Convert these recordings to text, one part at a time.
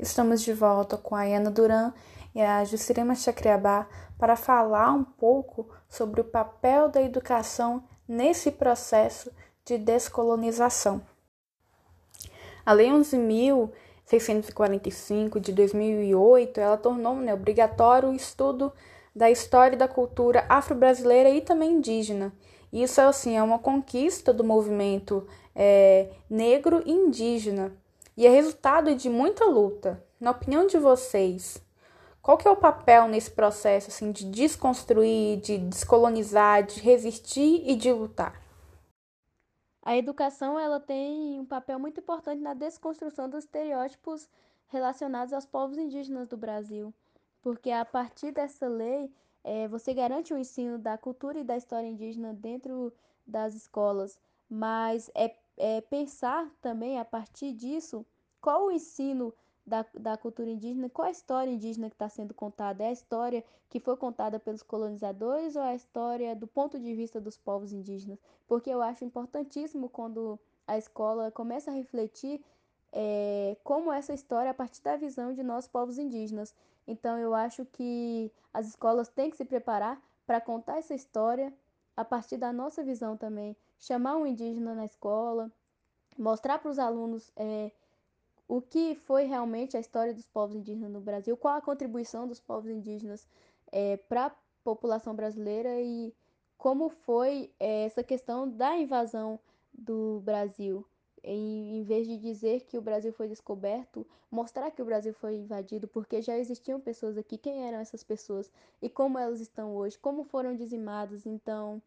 Estamos de volta com a Ana Duran e a Juscelina Chacriabá para falar um pouco sobre o papel da educação nesse processo de descolonização. A Lei 11.645 de 2008, ela tornou né, obrigatório o estudo da história e da cultura afro-brasileira e também indígena. Isso assim, é uma conquista do movimento é, negro e indígena e é resultado de muita luta. Na opinião de vocês, qual que é o papel nesse processo assim de desconstruir, de descolonizar, de resistir e de lutar? A educação ela tem um papel muito importante na desconstrução dos estereótipos relacionados aos povos indígenas do Brasil, porque a partir dessa lei é, você garante o ensino da cultura e da história indígena dentro das escolas, mas é é, pensar também a partir disso qual o ensino da, da cultura indígena, qual a história indígena que está sendo contada? É a história que foi contada pelos colonizadores ou é a história do ponto de vista dos povos indígenas? Porque eu acho importantíssimo quando a escola começa a refletir é, como essa história a partir da visão de nós povos indígenas. Então eu acho que as escolas têm que se preparar para contar essa história a partir da nossa visão também chamar um indígena na escola, mostrar para os alunos é, o que foi realmente a história dos povos indígenas no Brasil, qual a contribuição dos povos indígenas é, para a população brasileira e como foi é, essa questão da invasão do Brasil. Em, em vez de dizer que o Brasil foi descoberto, mostrar que o Brasil foi invadido, porque já existiam pessoas aqui, quem eram essas pessoas e como elas estão hoje, como foram dizimadas. Então,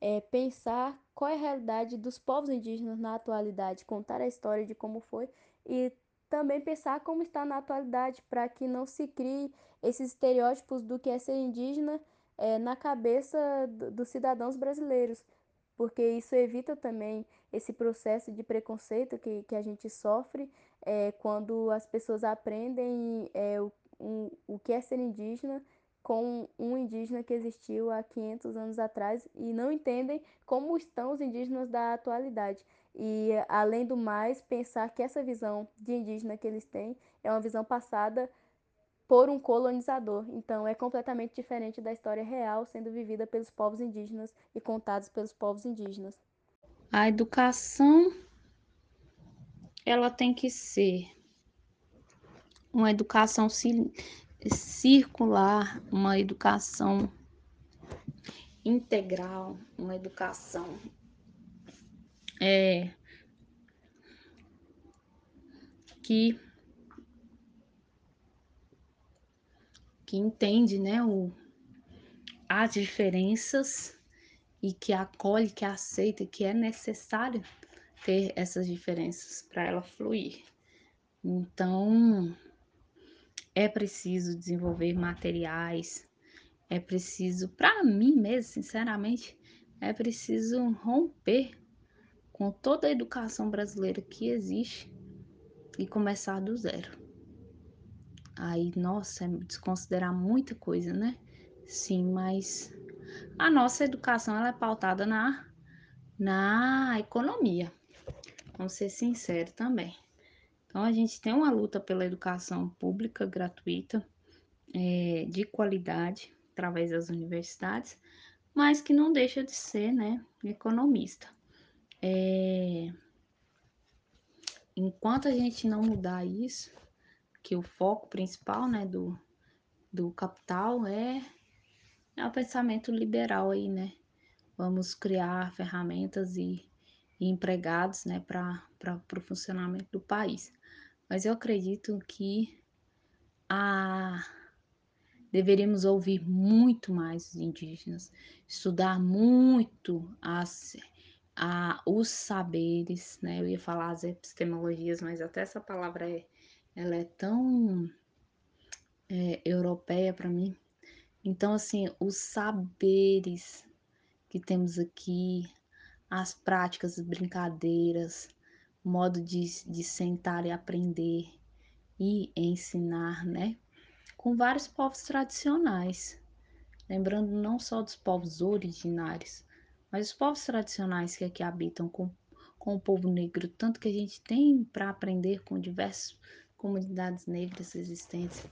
é, pensar qual é a realidade dos povos indígenas na atualidade, contar a história de como foi e também pensar como está na atualidade, para que não se crie esses estereótipos do que é ser indígena é, na cabeça do, dos cidadãos brasileiros, porque isso evita também esse processo de preconceito que, que a gente sofre é, quando as pessoas aprendem é, o, um, o que é ser indígena com um indígena que existiu há 500 anos atrás e não entendem como estão os indígenas da atualidade. E, além do mais, pensar que essa visão de indígena que eles têm é uma visão passada por um colonizador. Então, é completamente diferente da história real sendo vivida pelos povos indígenas e contados pelos povos indígenas. A educação ela tem que ser uma educação circular, uma educação integral, uma educação é, que que entende, né, o, as diferenças e que acolhe, que aceita, que é necessário ter essas diferenças para ela fluir. Então, é preciso desenvolver materiais, é preciso, para mim mesmo, sinceramente, é preciso romper com toda a educação brasileira que existe e começar do zero. Aí, nossa, é desconsiderar muita coisa, né? Sim, mas a nossa educação ela é pautada na, na economia. Vamos ser sinceros também. Então, a gente tem uma luta pela educação pública gratuita, é, de qualidade, através das universidades, mas que não deixa de ser né, economista. É, enquanto a gente não mudar isso, que o foco principal né, do, do capital é, é o pensamento liberal aí, né? Vamos criar ferramentas e, e empregados né, para o funcionamento do país mas eu acredito que a deveríamos ouvir muito mais os indígenas, estudar muito as, a, os saberes, né? Eu ia falar as epistemologias, mas até essa palavra é, ela é tão é, europeia para mim. Então, assim, os saberes que temos aqui, as práticas, as brincadeiras, modo de, de sentar e aprender e ensinar, né? Com vários povos tradicionais, lembrando não só dos povos originários, mas os povos tradicionais que aqui habitam com, com o povo negro, tanto que a gente tem para aprender com diversos comunidades negras existentes.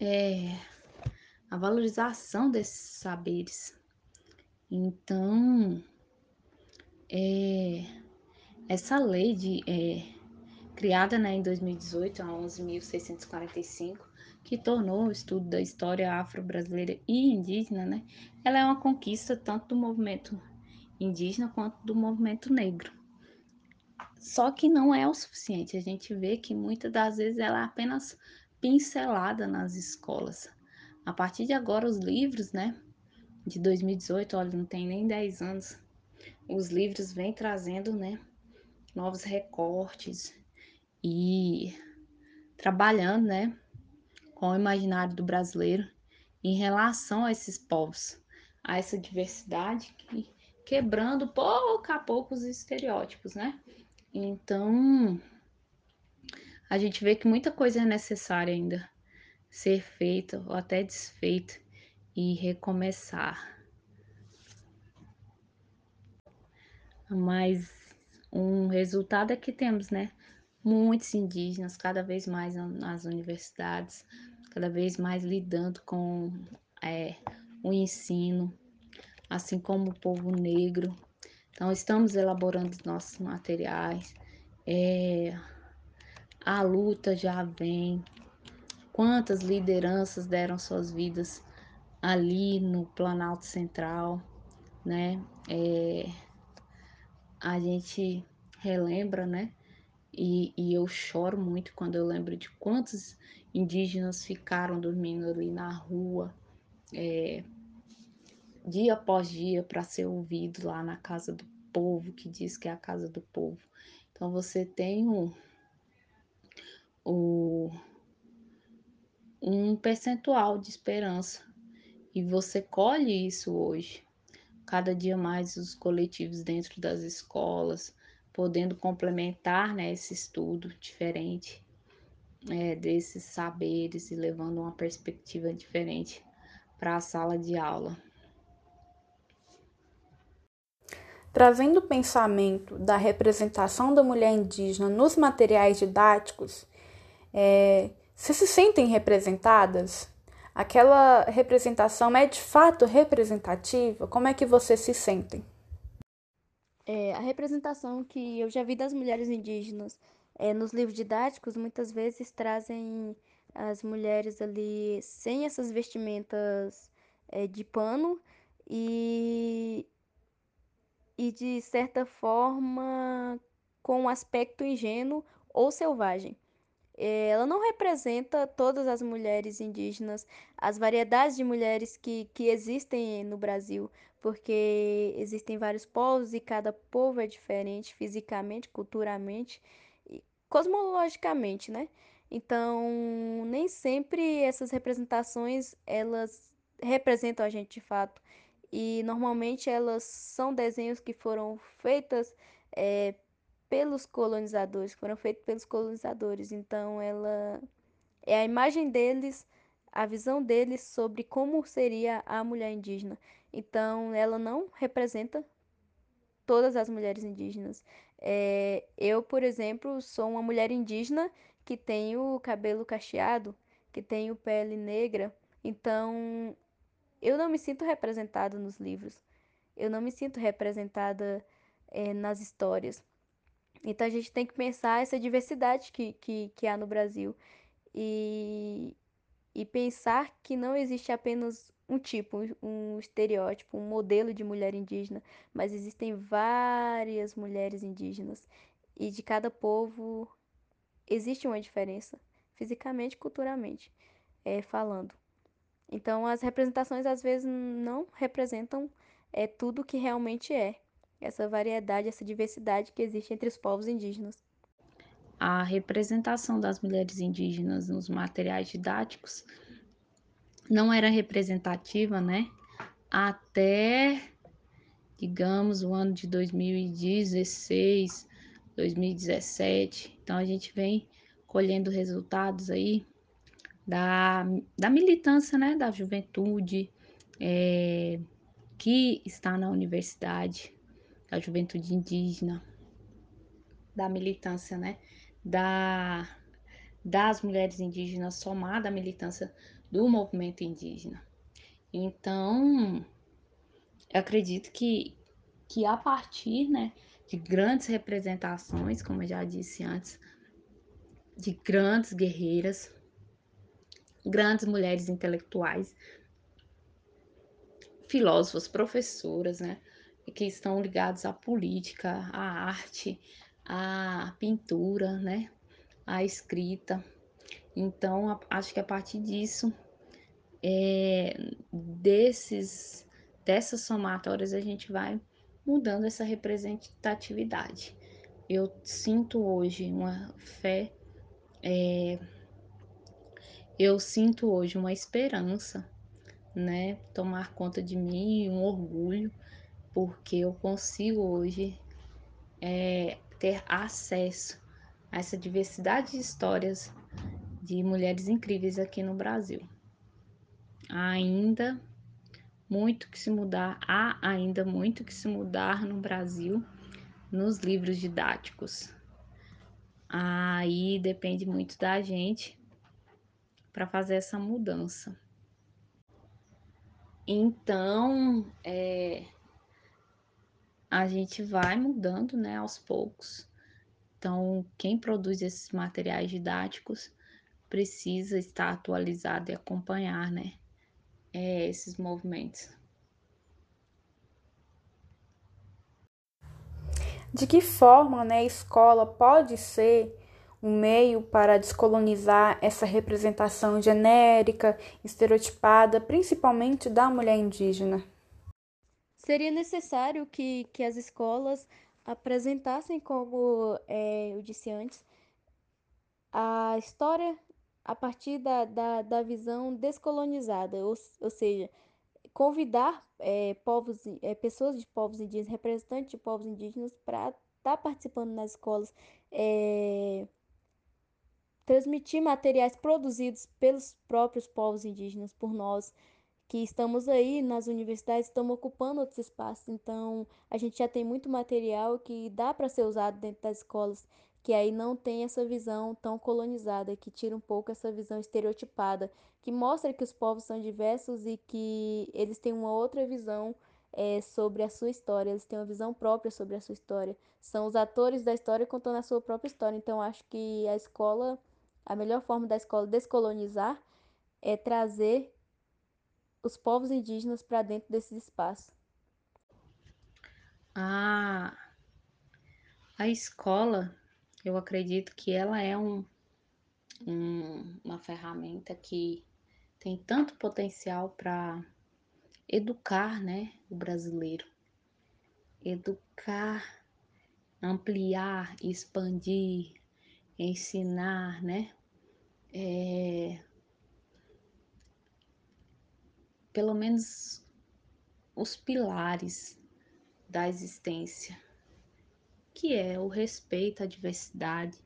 É a valorização desses saberes. Então, é, essa lei de, é, criada né, em 2018, a 11.645, que tornou o estudo da história afro-brasileira e indígena, né, ela é uma conquista tanto do movimento indígena quanto do movimento negro. Só que não é o suficiente. A gente vê que muitas das vezes ela é apenas pincelada nas escolas. A partir de agora, os livros, né, de 2018, olha, não tem nem 10 anos, os livros vêm trazendo, né, novos recortes e trabalhando, né, com o imaginário do brasileiro em relação a esses povos, a essa diversidade, quebrando pouco a pouco os estereótipos, né? Então, a gente vê que muita coisa é necessária ainda ser feita ou até desfeita e recomeçar. Mas um resultado é que temos, né? Muitos indígenas cada vez mais nas universidades, cada vez mais lidando com é, o ensino, assim como o povo negro. Então, estamos elaborando nossos materiais. É, a luta já vem. Quantas lideranças deram suas vidas ali no Planalto Central, né? É, a gente relembra, né? E, e, eu choro muito quando eu lembro de quantos indígenas ficaram dormindo ali na rua, é, dia após dia, para ser ouvido lá na casa do povo, que diz que é a casa do povo. Então você tem o, um percentual de esperança e você colhe isso hoje. Cada dia mais os coletivos dentro das escolas, podendo complementar né, esse estudo diferente é, desses saberes e levando uma perspectiva diferente para a sala de aula. Trazendo o pensamento da representação da mulher indígena nos materiais didáticos, é, se se sentem representadas? Aquela representação é de fato representativa? Como é que vocês se sentem? É, a representação que eu já vi das mulheres indígenas é, nos livros didáticos muitas vezes trazem as mulheres ali sem essas vestimentas é, de pano e, e de certa forma com um aspecto ingênuo ou selvagem. Ela não representa todas as mulheres indígenas, as variedades de mulheres que, que existem no Brasil, porque existem vários povos e cada povo é diferente fisicamente, culturalmente e cosmologicamente, né? Então, nem sempre essas representações elas representam a gente de fato. E normalmente elas são desenhos que foram feitas é, pelos colonizadores, foram feitos pelos colonizadores. Então, ela é a imagem deles, a visão deles sobre como seria a mulher indígena. Então, ela não representa todas as mulheres indígenas. É, eu, por exemplo, sou uma mulher indígena que tenho cabelo cacheado, que tenho pele negra. Então, eu não me sinto representada nos livros. Eu não me sinto representada é, nas histórias. Então a gente tem que pensar essa diversidade que, que, que há no Brasil e, e pensar que não existe apenas um tipo, um estereótipo, um modelo de mulher indígena, mas existem várias mulheres indígenas e de cada povo existe uma diferença, fisicamente culturalmente é, falando. Então as representações às vezes não representam é, tudo que realmente é essa variedade, essa diversidade que existe entre os povos indígenas. A representação das mulheres indígenas nos materiais didáticos não era representativa, né? Até, digamos, o ano de 2016, 2017. Então, a gente vem colhendo resultados aí da, da militância, né? Da juventude é, que está na universidade, da juventude indígena, da militância, né? Da, das mulheres indígenas somada à militância do movimento indígena. Então, eu acredito que, que a partir né, de grandes representações, como eu já disse antes, de grandes guerreiras, grandes mulheres intelectuais, filósofas, professoras, né, que estão ligados à política, à arte, à pintura, né, à escrita. Então, acho que a partir disso, é, desses, dessas somatórias, a gente vai mudando essa representatividade. Eu sinto hoje uma fé, é, eu sinto hoje uma esperança, né, tomar conta de mim, um orgulho, porque eu consigo hoje é, ter acesso a essa diversidade de histórias de mulheres incríveis aqui no Brasil. Há ainda muito que se mudar, há ainda muito que se mudar no Brasil nos livros didáticos. Aí depende muito da gente para fazer essa mudança. Então, é, a gente vai mudando, né, aos poucos. Então, quem produz esses materiais didáticos precisa estar atualizado e acompanhar, né, é, esses movimentos. De que forma, né, a escola pode ser um meio para descolonizar essa representação genérica, estereotipada, principalmente da mulher indígena? Seria necessário que, que as escolas apresentassem, como é, eu disse antes, a história a partir da, da, da visão descolonizada, ou, ou seja, convidar é, povos, é, pessoas de povos indígenas, representantes de povos indígenas, para estar tá participando nas escolas, é, transmitir materiais produzidos pelos próprios povos indígenas, por nós, que estamos aí nas universidades, estamos ocupando outros espaços. Então, a gente já tem muito material que dá para ser usado dentro das escolas, que aí não tem essa visão tão colonizada, que tira um pouco essa visão estereotipada, que mostra que os povos são diversos e que eles têm uma outra visão é, sobre a sua história, eles têm uma visão própria sobre a sua história. São os atores da história contando a sua própria história. Então, acho que a escola, a melhor forma da escola descolonizar é trazer os povos indígenas para dentro desses espaços? A, a escola, eu acredito que ela é um, um, uma ferramenta que tem tanto potencial para educar né, o brasileiro. Educar, ampliar, expandir, ensinar, né? É, pelo menos os pilares da existência, que é o respeito à diversidade,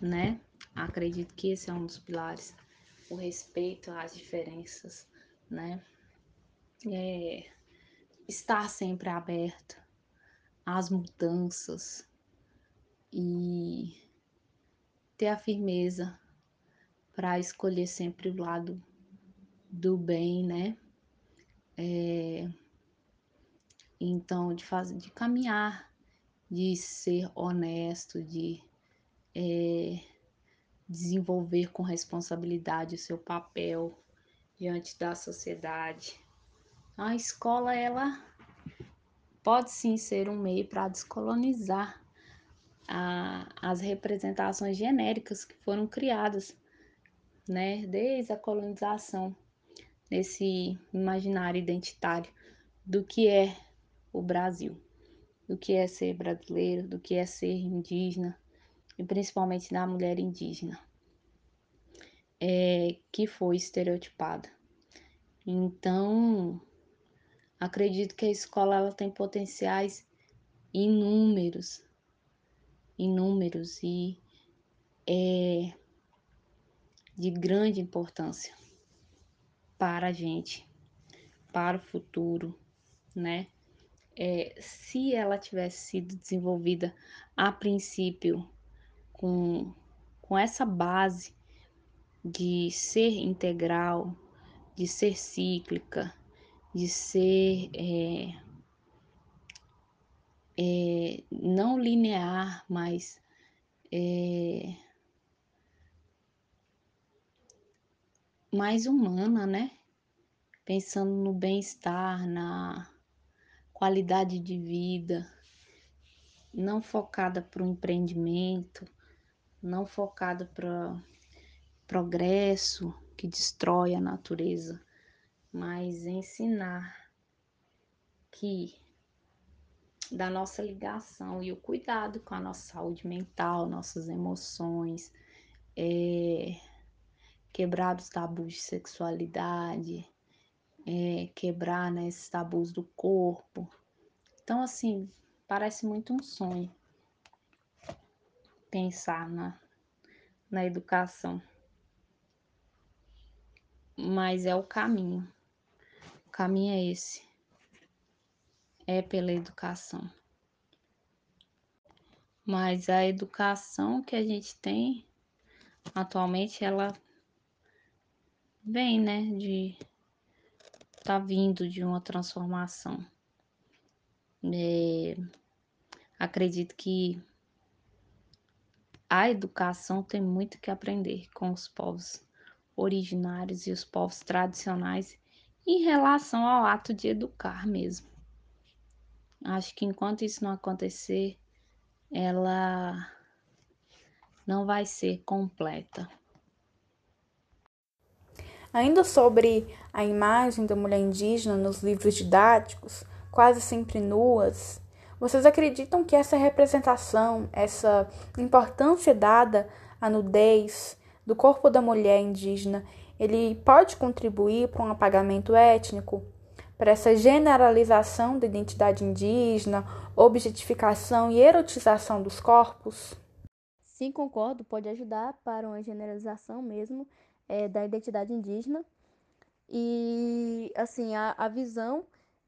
né? Acredito que esse é um dos pilares, o respeito às diferenças, né? É, estar sempre aberto às mudanças e ter a firmeza para escolher sempre o lado do bem, né? É, então, de fazer, de caminhar, de ser honesto, de é, desenvolver com responsabilidade o seu papel diante da sociedade. A escola, ela pode sim ser um meio para descolonizar a, as representações genéricas que foram criadas, né, desde a colonização nesse imaginário identitário do que é o Brasil, do que é ser brasileiro, do que é ser indígena, e principalmente da mulher indígena, é, que foi estereotipada. Então, acredito que a escola ela tem potenciais inúmeros, inúmeros e é, de grande importância para a gente, para o futuro, né? É, se ela tivesse sido desenvolvida a princípio com, com essa base de ser integral, de ser cíclica, de ser é, é, não linear, mas é, mais humana, né? Pensando no bem-estar, na qualidade de vida, não focada para o empreendimento, não focada para progresso que destrói a natureza, mas ensinar que da nossa ligação e o cuidado com a nossa saúde mental, nossas emoções, é, quebrar os tabus de sexualidade, é, quebrar né, esses tabus do corpo. Então, assim, parece muito um sonho pensar na, na educação. Mas é o caminho. O caminho é esse. É pela educação. Mas a educação que a gente tem atualmente, ela vem, né, de tá vindo de uma transformação. É, acredito que a educação tem muito que aprender com os povos originários e os povos tradicionais em relação ao ato de educar mesmo. Acho que enquanto isso não acontecer, ela não vai ser completa. Ainda sobre a imagem da mulher indígena nos livros didáticos, quase sempre nuas, vocês acreditam que essa representação, essa importância dada à nudez do corpo da mulher indígena, ele pode contribuir para um apagamento étnico, para essa generalização da identidade indígena, objetificação e erotização dos corpos? Sim, concordo, pode ajudar para uma generalização mesmo é, da identidade indígena. E, assim, a, a visão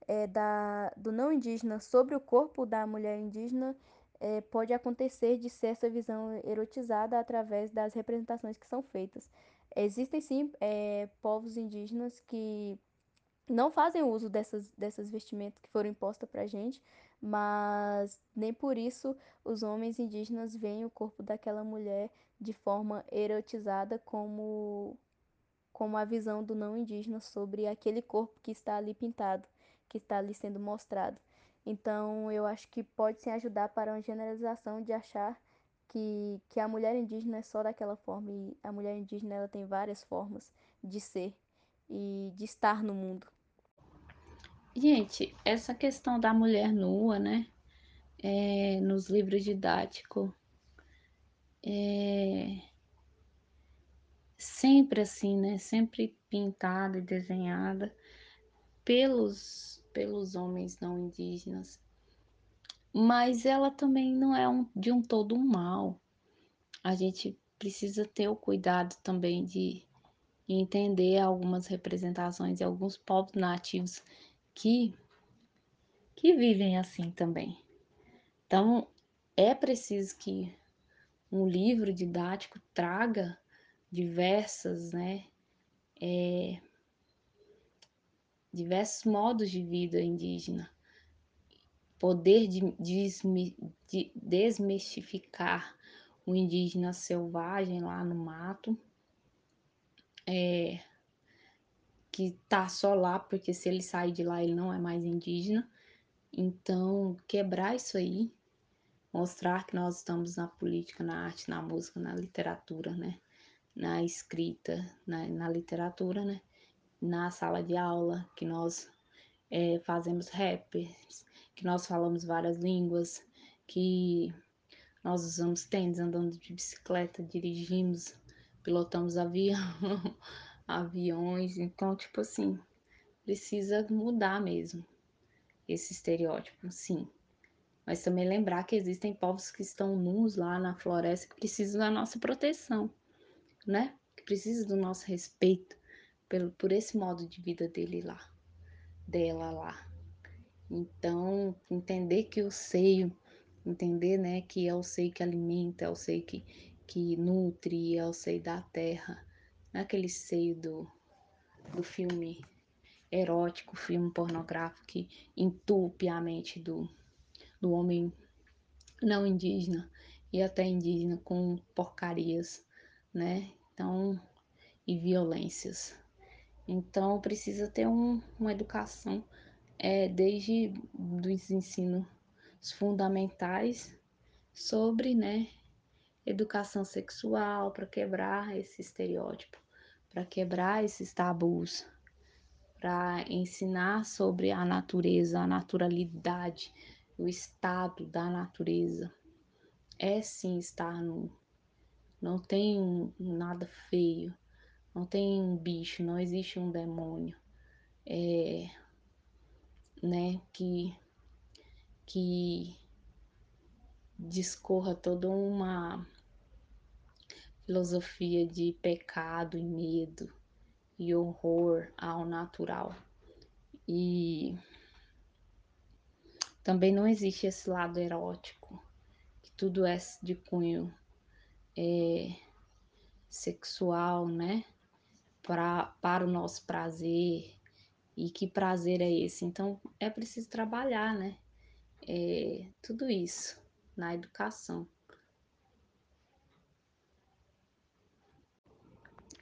é, da, do não indígena sobre o corpo da mulher indígena é, pode acontecer de ser essa visão erotizada através das representações que são feitas. Existem sim é, povos indígenas que não fazem uso dessas, dessas vestimentas que foram impostas para a gente, mas nem por isso os homens indígenas veem o corpo daquela mulher de forma erotizada como, como a visão do não indígena sobre aquele corpo que está ali pintado que está ali sendo mostrado. Então, eu acho que pode sim ajudar para uma generalização de achar que, que a mulher indígena é só daquela forma e a mulher indígena ela tem várias formas de ser e de estar no mundo. Gente, essa questão da mulher nua, né, é, nos livros didáticos, é sempre assim, né, sempre pintada e desenhada pelos pelos homens não indígenas. Mas ela também não é um, de um todo um mal. A gente precisa ter o cuidado também de entender algumas representações de alguns povos nativos que, que vivem assim também. Então, é preciso que um livro didático traga diversas, né, é, diversos modos de vida indígena, poder de, de, de desmistificar o indígena selvagem lá no mato, é, que tá só lá porque se ele sair de lá ele não é mais indígena. Então, quebrar isso aí, mostrar que nós estamos na política, na arte, na música, na literatura, né? Na escrita, na, na literatura, né? na sala de aula, que nós é, fazemos rappers, que nós falamos várias línguas, que nós usamos tênis, andando de bicicleta, dirigimos, pilotamos avião, aviões. Então, tipo assim, precisa mudar mesmo esse estereótipo, sim. Mas também lembrar que existem povos que estão nus lá na floresta que precisam da nossa proteção, né? Que precisam do nosso respeito pelo, por esse modo de vida dele lá, dela lá. Então, entender que o seio, entender né, que é o seio que alimenta, é o seio que, que nutre, é o seio da terra, naquele seio do, do filme erótico, filme pornográfico que entupe a mente do, do homem não indígena e até indígena com porcarias, né? Então, e violências. Então, precisa ter um, uma educação é, desde dos ensinos fundamentais sobre, né, educação sexual para quebrar esse estereótipo, para quebrar esses tabus, para ensinar sobre a natureza, a naturalidade, o estado da natureza. É sim estar nu. Não tem nada feio, não tem um bicho, não existe um demônio. É, né, que que discorra toda uma filosofia de pecado e medo e horror ao natural. E também não existe esse lado erótico, que tudo é de cunho é, sexual, né? Pra, para o nosso prazer. E que prazer é esse? Então é preciso trabalhar, né? É, tudo isso na educação.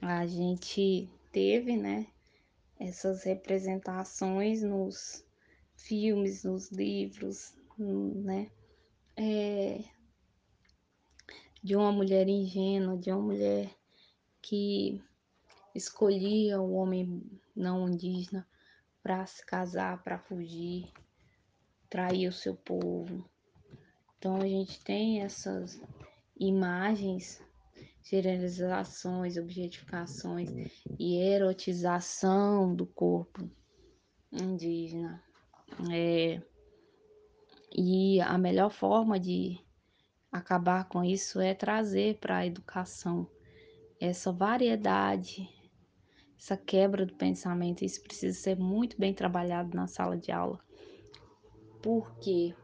A gente teve, né, essas representações nos filmes, nos livros, né, é, de uma mulher ingênua, de uma mulher que escolhia o homem não indígena para se casar, para fugir, trair o seu povo. Então a gente tem essas imagens, generalizações, objetificações e erotização do corpo indígena. É, e a melhor forma de acabar com isso é trazer para a educação essa variedade, essa quebra do pensamento. Isso precisa ser muito bem trabalhado na sala de aula. Porque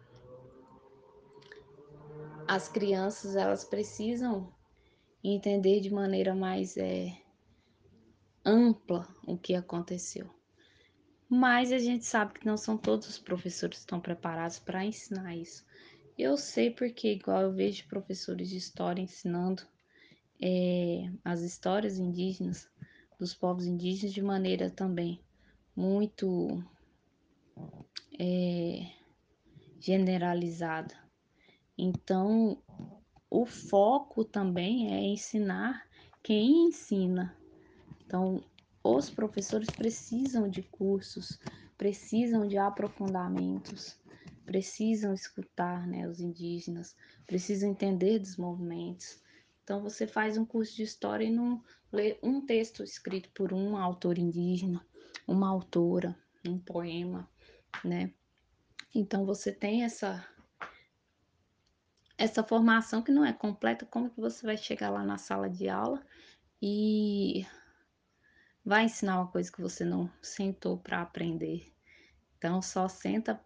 as crianças elas precisam entender de maneira mais é, ampla o que aconteceu. Mas a gente sabe que não são todos os professores que estão preparados para ensinar isso. Eu sei porque, igual eu vejo professores de história ensinando é, as histórias indígenas, dos povos indígenas, de maneira também muito é, generalizada. Então, o foco também é ensinar quem ensina. Então, os professores precisam de cursos, precisam de aprofundamentos, precisam escutar né, os indígenas, precisam entender dos movimentos. Então, você faz um curso de história e não lê um texto escrito por um autor indígena, uma autora, um poema, né? Então, você tem essa essa formação que não é completa, como que você vai chegar lá na sala de aula e vai ensinar uma coisa que você não sentou para aprender. Então só senta,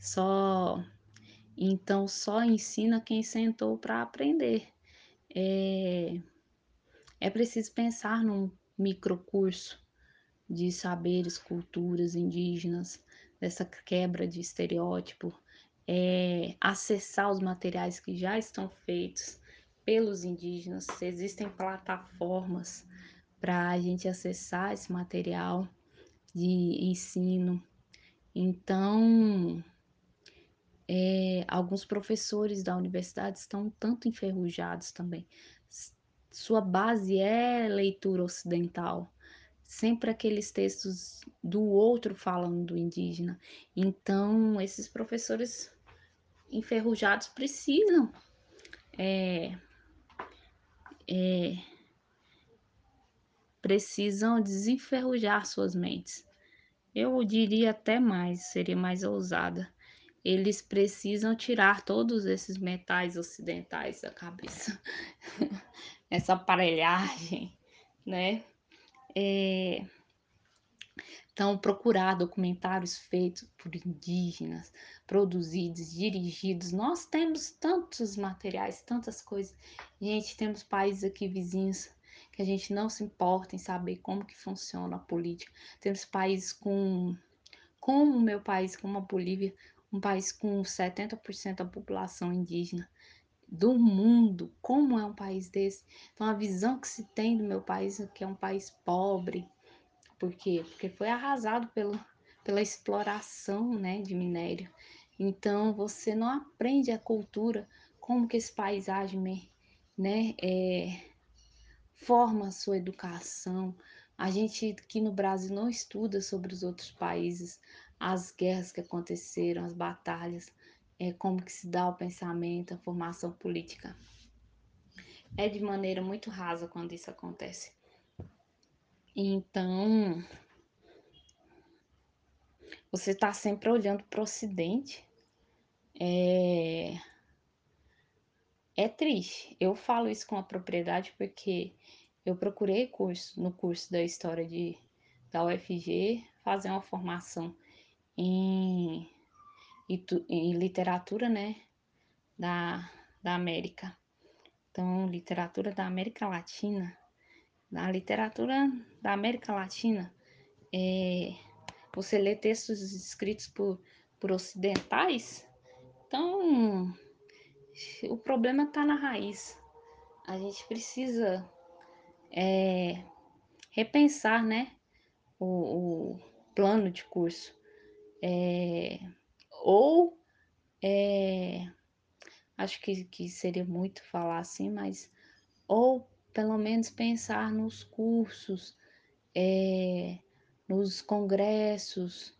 só então só ensina quem sentou para aprender. É, é preciso pensar num microcurso de saberes, culturas indígenas, dessa quebra de estereótipo, é, acessar os materiais que já estão feitos pelos indígenas, existem plataformas para a gente acessar esse material de ensino. Então, é, alguns professores da universidade estão tanto enferrujados também. Sua base é leitura ocidental, sempre aqueles textos do outro falando do indígena. Então, esses professores enferrujados precisam é, é, precisam desenferrujar suas mentes. Eu diria até mais, seria mais ousada. Eles precisam tirar todos esses metais ocidentais da cabeça. Essa aparelhagem, né? É, então, procurar documentários feitos por indígenas, produzidos, dirigidos. Nós temos tantos materiais, tantas coisas. Gente, temos países aqui vizinhos que a gente não se importa em saber como que funciona a política. Temos países com, como o meu país, como a Bolívia, um país com 70% da população indígena do mundo, como é um país desse? Então a visão que se tem do meu país é que é um país pobre, por quê? Porque foi arrasado pelo, pela exploração né, de minério. Então você não aprende a cultura, como que esse país age, né? É, forma a sua educação. A gente aqui no Brasil não estuda sobre os outros países, as guerras que aconteceram, as batalhas, é, como que se dá o pensamento, a formação política. É de maneira muito rasa quando isso acontece. Então, você está sempre olhando para o Ocidente. É... é triste. Eu falo isso com a propriedade porque eu procurei curso no curso da história de, da UFG fazer uma formação em, em literatura, né, da, da América. Então, literatura da América Latina. Na literatura da América Latina, é, você lê textos escritos por, por ocidentais, então o problema está na raiz. A gente precisa é, repensar né, o, o, plano de curso. É, ou é, acho que, que seria muito falar assim, mas ou pelo menos pensar nos cursos, é, nos congressos,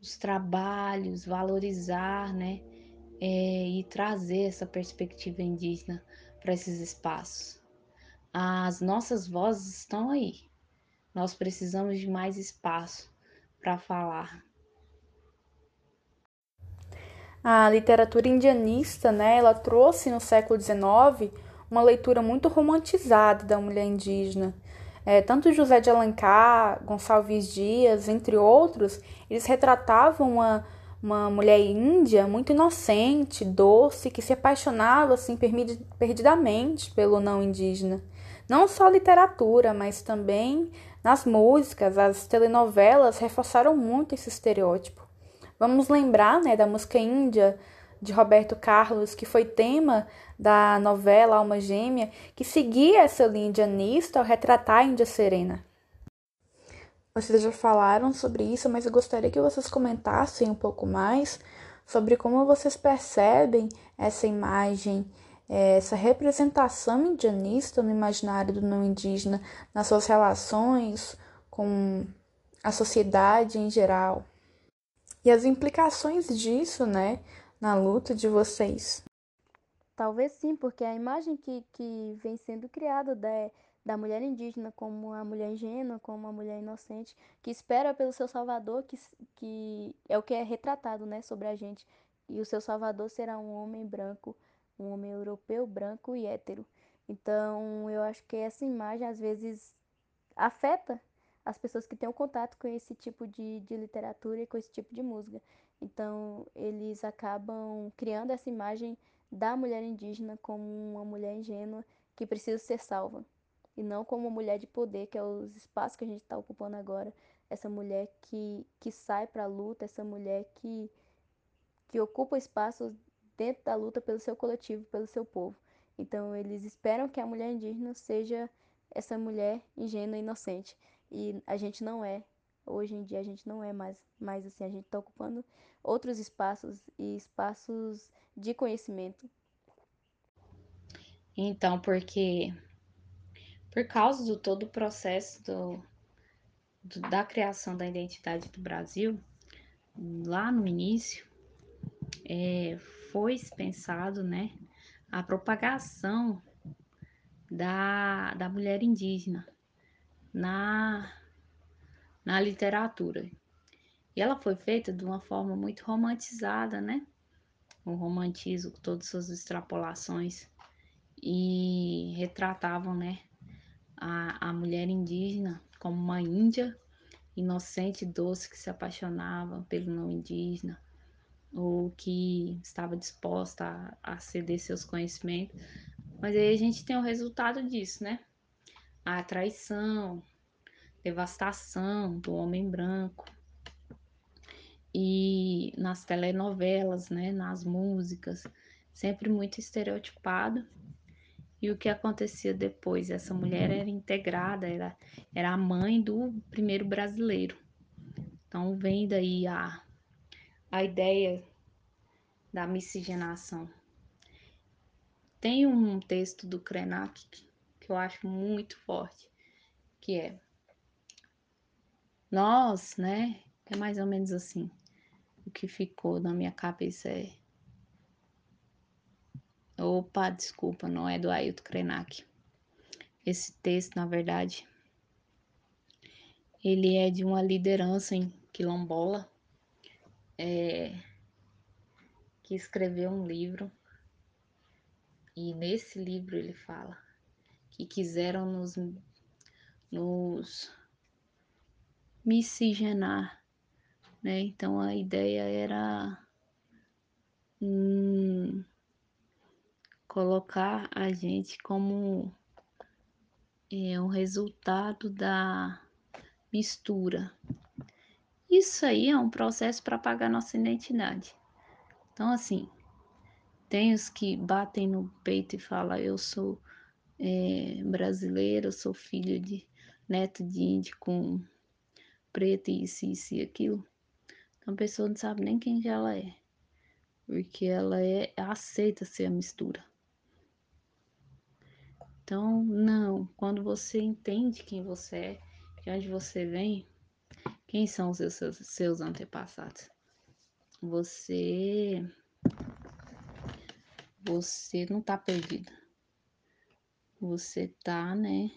os trabalhos, valorizar, né? É, e trazer essa perspectiva indígena para esses espaços. As nossas vozes estão aí. Nós precisamos de mais espaço para falar. A literatura indianista, né, ela trouxe no século XIX uma leitura muito romantizada da mulher indígena. É, tanto José de Alencar, Gonçalves Dias, entre outros, eles retratavam uma, uma mulher índia muito inocente, doce, que se apaixonava assim perdidamente pelo não indígena. Não só a literatura, mas também nas músicas, as telenovelas reforçaram muito esse estereótipo. Vamos lembrar né, da música índia de Roberto Carlos, que foi tema da novela Alma Gêmea, que seguia essa linha indianista ao retratar a Índia Serena. Vocês já falaram sobre isso, mas eu gostaria que vocês comentassem um pouco mais sobre como vocês percebem essa imagem, eh, essa representação indianista no imaginário do não indígena, nas suas relações com a sociedade em geral. E as implicações disso, né, na luta de vocês. Talvez sim, porque a imagem que, que vem sendo criada da, da mulher indígena como a mulher ingênua, como a mulher inocente, que espera pelo seu salvador, que, que é o que é retratado né, sobre a gente. E o seu salvador será um homem branco, um homem europeu, branco e hétero. Então, eu acho que essa imagem às vezes afeta as pessoas que têm um contato com esse tipo de, de literatura e com esse tipo de música. Então, eles acabam criando essa imagem da mulher indígena como uma mulher ingênua que precisa ser salva, e não como uma mulher de poder, que é os espaços que a gente está ocupando agora. Essa mulher que, que sai para a luta, essa mulher que, que ocupa espaços dentro da luta pelo seu coletivo, pelo seu povo. Então, eles esperam que a mulher indígena seja essa mulher ingênua e inocente. E a gente não é. Hoje em dia a gente não é mais, mais assim, a gente está ocupando outros espaços e espaços de conhecimento. Então, porque por causa do todo o processo do, do, da criação da identidade do Brasil, lá no início, é, foi pensado, né, a propagação da, da mulher indígena na, na literatura. E ela foi feita de uma forma muito romantizada, né? O romantismo, todas suas extrapolações, e retratavam, né, a, a mulher indígena como uma índia inocente e doce que se apaixonava pelo não indígena, ou que estava disposta a, a ceder seus conhecimentos. Mas aí a gente tem o resultado disso, né? a traição, devastação do homem branco. E nas telenovelas, né, nas músicas, sempre muito estereotipado. E o que acontecia depois? Essa mulher era integrada, era, era a mãe do primeiro brasileiro. Então vem daí a, a ideia da miscigenação. Tem um texto do Krenak que eu acho muito forte, que é nós, né? É mais ou menos assim. O que ficou na minha cabeça é Opa, desculpa, não é do Ailton Krenak. Esse texto, na verdade, ele é de uma liderança em quilombola é, que escreveu um livro e nesse livro ele fala que quiseram nos, nos miscigenar, né? Então a ideia era hum, colocar a gente como é, um resultado da mistura. Isso aí é um processo para pagar nossa identidade. Então, assim, tem os que batem no peito e falam: Eu sou é, brasileiro, eu sou filho de neto de índio com preto, isso, isso e aquilo. Então, a pessoa não sabe nem quem ela é, porque ela é aceita ser a mistura. Então, não, quando você entende quem você é, de onde você vem, quem são os seus, seus antepassados, você você não tá perdido. Você tá, né?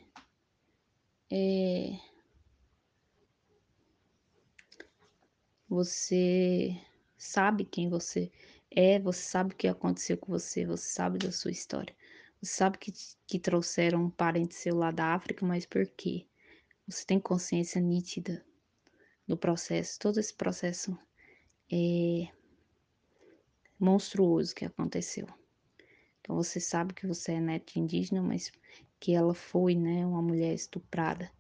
É, você sabe quem você é, você sabe o que aconteceu com você, você sabe da sua história. Você sabe que, que trouxeram um parente seu lá da África, mas por quê? Você tem consciência nítida do processo, todo esse processo é monstruoso que aconteceu. Então você sabe que você é neto indígena, mas que ela foi, né, uma mulher estuprada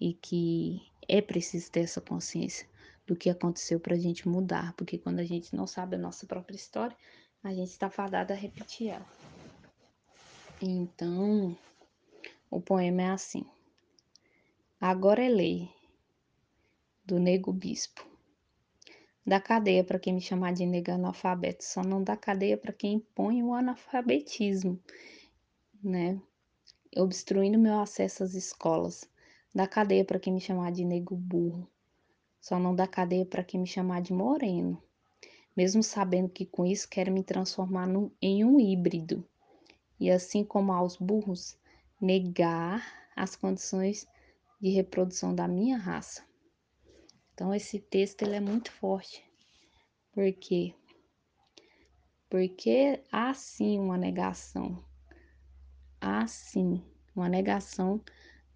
e que é preciso ter essa consciência do que aconteceu para a gente mudar, porque quando a gente não sabe a nossa própria história, a gente está fadada a repetir ela. Então, o poema é assim: Agora é lei do nego bispo. Dá cadeia para quem me chamar de nega analfabeto, só não dá cadeia para quem impõe o analfabetismo, né? Obstruindo meu acesso às escolas. Dá cadeia para quem me chamar de nego burro. Só não dá cadeia para quem me chamar de moreno. Mesmo sabendo que com isso querem me transformar num, em um híbrido e assim como aos burros, negar as condições de reprodução da minha raça. Então esse texto ele é muito forte. Por quê? Porque há sim uma negação. Há sim uma negação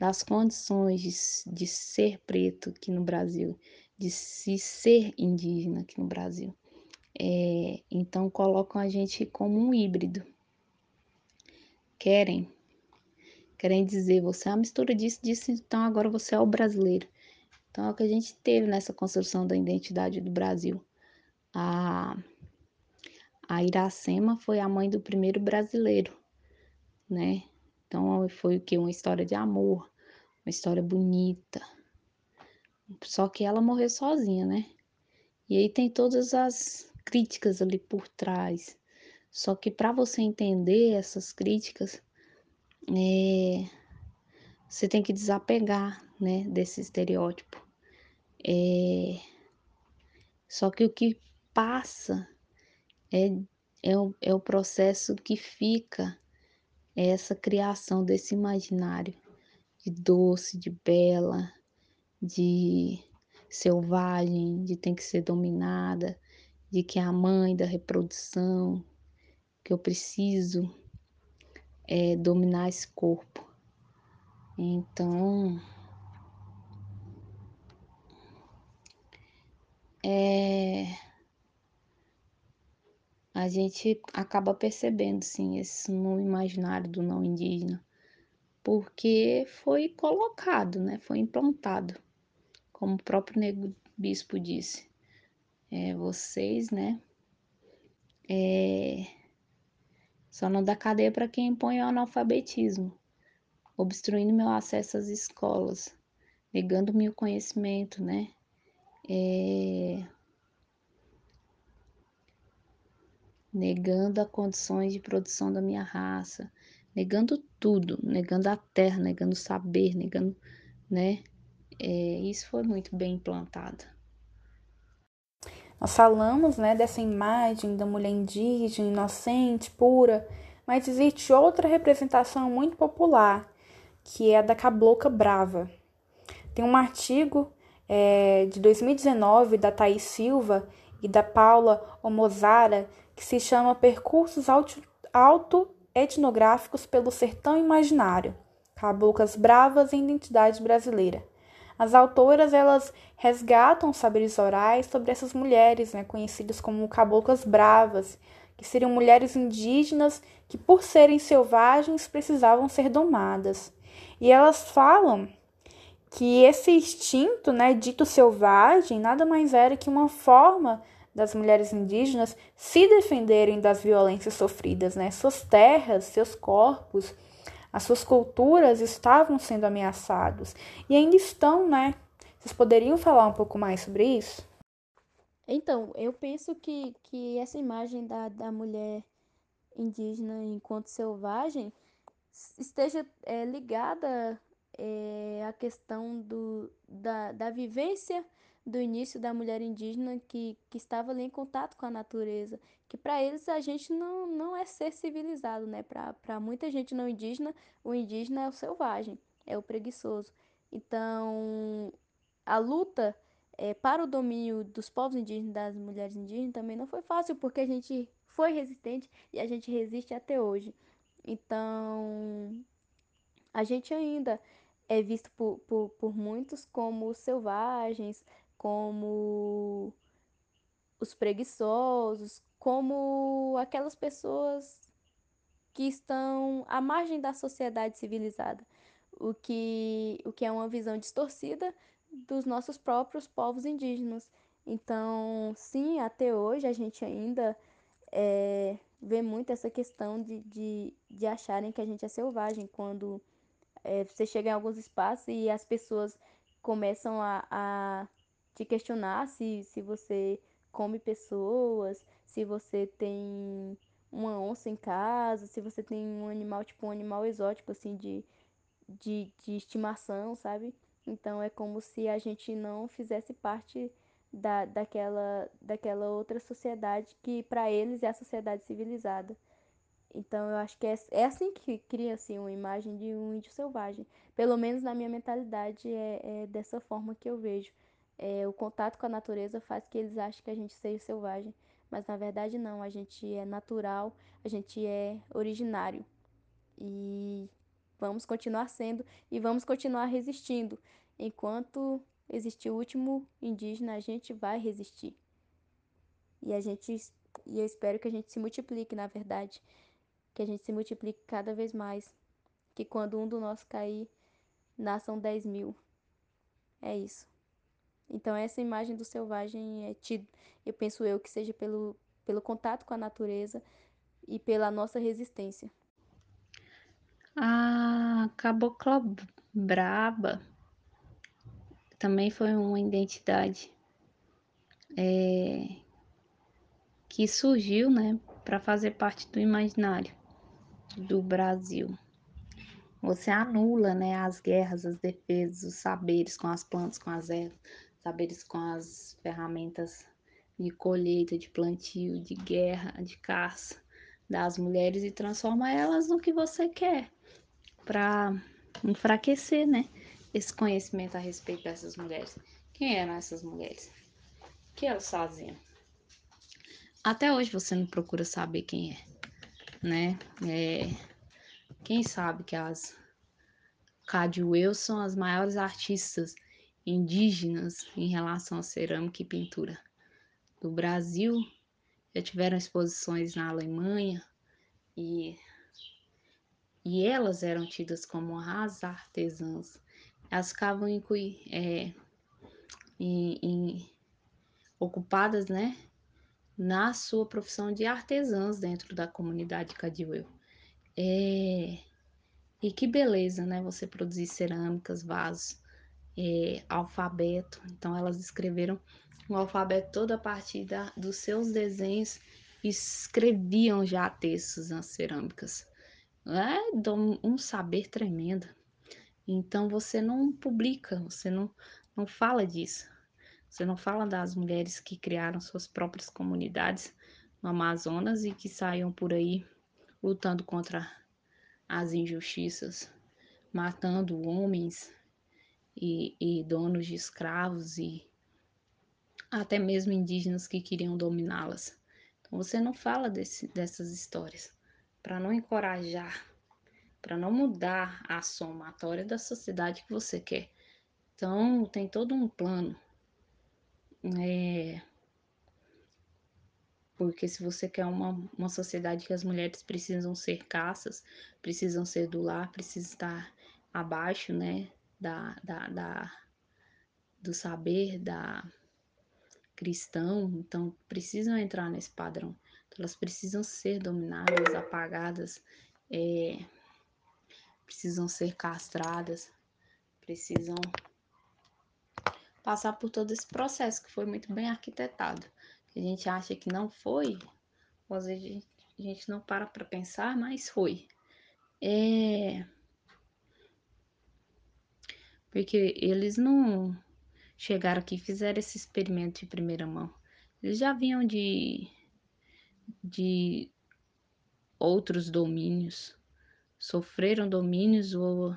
das condições de, de ser preto aqui no Brasil, de se ser indígena aqui no Brasil. É, então colocam a gente como um híbrido querem. Querem dizer, você é uma mistura disso, disso, então agora você é o brasileiro. Então é o que a gente teve nessa construção da identidade do Brasil. A, a Iracema foi a mãe do primeiro brasileiro, né? Então foi o que? Uma história de amor, uma história bonita. Só que ela morreu sozinha, né? E aí tem todas as críticas ali por trás só que para você entender essas críticas, é, você tem que desapegar né, desse estereótipo. É, só que o que passa é, é, o, é o processo que fica, essa criação desse imaginário de doce, de bela, de selvagem, de tem que ser dominada, de que é a mãe da reprodução, que eu preciso é, dominar esse corpo. Então, é, a gente acaba percebendo, sim, esse no imaginário do não indígena, porque foi colocado, né? Foi implantado, como o próprio nego bispo disse. É, vocês, né? É, só não dá cadeia para quem impõe o analfabetismo, obstruindo meu acesso às escolas, negando-me o conhecimento, né? É, negando as condições de produção da minha raça, negando tudo, negando a terra, negando o saber, negando, né? É, isso foi muito bem implantado. Nós falamos, né, dessa imagem da mulher indígena, inocente, pura, mas existe outra representação muito popular, que é a da cabocla brava. Tem um artigo é, de 2019 da Thaís Silva e da Paula Omozara que se chama Percursos Auto-Etnográficos pelo Sertão Imaginário, Caboclas Bravas e Identidade Brasileira. As autoras elas resgatam saberes orais sobre essas mulheres, né, conhecidas como caboclas bravas, que seriam mulheres indígenas que, por serem selvagens, precisavam ser domadas. E elas falam que esse instinto, né, dito selvagem, nada mais era que uma forma das mulheres indígenas se defenderem das violências sofridas, né? Suas terras, seus corpos, as suas culturas estavam sendo ameaçados e ainda estão, né? Vocês poderiam falar um pouco mais sobre isso? Então, eu penso que, que essa imagem da, da mulher indígena enquanto selvagem esteja é, ligada é, à questão do, da, da vivência do início da mulher indígena que, que estava ali em contato com a natureza, que para eles a gente não, não é ser civilizado, né? Para muita gente não indígena, o indígena é o selvagem, é o preguiçoso. Então, a luta é, para o domínio dos povos indígenas, das mulheres indígenas, também não foi fácil, porque a gente foi resistente e a gente resiste até hoje. Então, a gente ainda é visto por, por, por muitos como selvagens, como os preguiçosos, como aquelas pessoas que estão à margem da sociedade civilizada, o que, o que é uma visão distorcida dos nossos próprios povos indígenas. Então, sim, até hoje a gente ainda é, vê muito essa questão de, de, de acharem que a gente é selvagem, quando é, você chega em alguns espaços e as pessoas começam a, a te questionar se, se você come pessoas, se você tem uma onça em casa, se você tem um animal, tipo um animal exótico, assim, de, de, de estimação, sabe? Então é como se a gente não fizesse parte da, daquela, daquela outra sociedade que para eles é a sociedade civilizada. Então eu acho que é, é assim que cria assim, uma imagem de um índio selvagem. Pelo menos na minha mentalidade é, é dessa forma que eu vejo. É, o contato com a natureza faz que eles achem que a gente seja selvagem, mas na verdade não, a gente é natural, a gente é originário. E vamos continuar sendo e vamos continuar resistindo. Enquanto existir o último indígena, a gente vai resistir. E a gente e eu espero que a gente se multiplique, na verdade, que a gente se multiplique cada vez mais, que quando um do nosso cair, nasçam 10 mil. É isso. Então essa imagem do selvagem é tido, eu penso eu que seja pelo, pelo contato com a natureza e pela nossa resistência. A cabocla braba também foi uma identidade é, que surgiu, né, para fazer parte do imaginário do Brasil. Você anula, né, as guerras, as defesas, os saberes com as plantas, com as ervas, saberes com as ferramentas de colheita, de plantio, de guerra, de caça das mulheres e transforma elas no que você quer para enfraquecer, né? Esse conhecimento a respeito dessas mulheres. Quem eram essas mulheres? O que elas faziam? Até hoje você não procura saber quem é, né? É, quem sabe que as Cadwell são as maiores artistas indígenas em relação à cerâmica e pintura do Brasil. Já tiveram exposições na Alemanha e e elas eram tidas como as artesãs. Elas ficavam em, é, em, em, ocupadas, né, na sua profissão de artesãs dentro da comunidade Cadiuel. É, e que beleza, né, você produzir cerâmicas, vasos, é, alfabeto. Então elas escreveram o alfabeto todo a partir da, dos seus desenhos e escreviam já textos nas cerâmicas. É um saber tremendo. Então você não publica, você não, não fala disso. Você não fala das mulheres que criaram suas próprias comunidades no Amazonas e que saíam por aí lutando contra as injustiças, matando homens e, e donos de escravos e até mesmo indígenas que queriam dominá-las. Então você não fala desse, dessas histórias para não encorajar, para não mudar a somatória da sociedade que você quer. Então tem todo um plano é, porque se você quer uma, uma sociedade que as mulheres precisam ser caças, precisam ser do lar, precisam estar abaixo, né, da, da, da do saber da cristão, então precisam entrar nesse padrão. Então, elas precisam ser dominadas, apagadas, é, precisam ser castradas, precisam passar por todo esse processo que foi muito bem arquitetado. A gente acha que não foi, às vezes a gente não para para pensar, mas foi. É... Porque eles não chegaram aqui e fizeram esse experimento de primeira mão. Eles já vinham de, de outros domínios, sofreram domínios ou,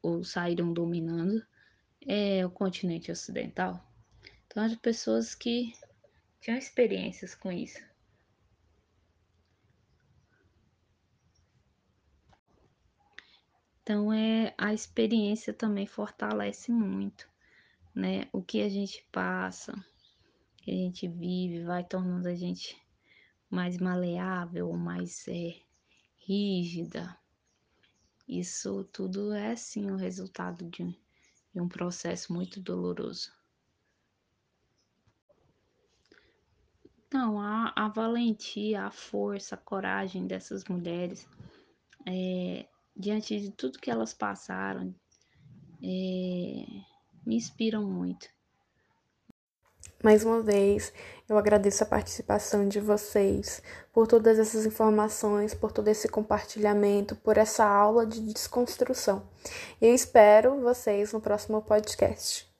ou saíram dominando é o continente ocidental. Então, as pessoas que tinham experiências com isso. Então, é, a experiência também fortalece muito, né? O que a gente passa, que a gente vive, vai tornando a gente mais maleável, mais é, rígida. Isso tudo é, sim, o resultado de e um processo muito doloroso. Não, a, a valentia, a força, a coragem dessas mulheres, é, diante de tudo que elas passaram, é, me inspiram muito. Mais uma vez, eu agradeço a participação de vocês, por todas essas informações, por todo esse compartilhamento, por essa aula de desconstrução. Eu espero vocês no próximo podcast.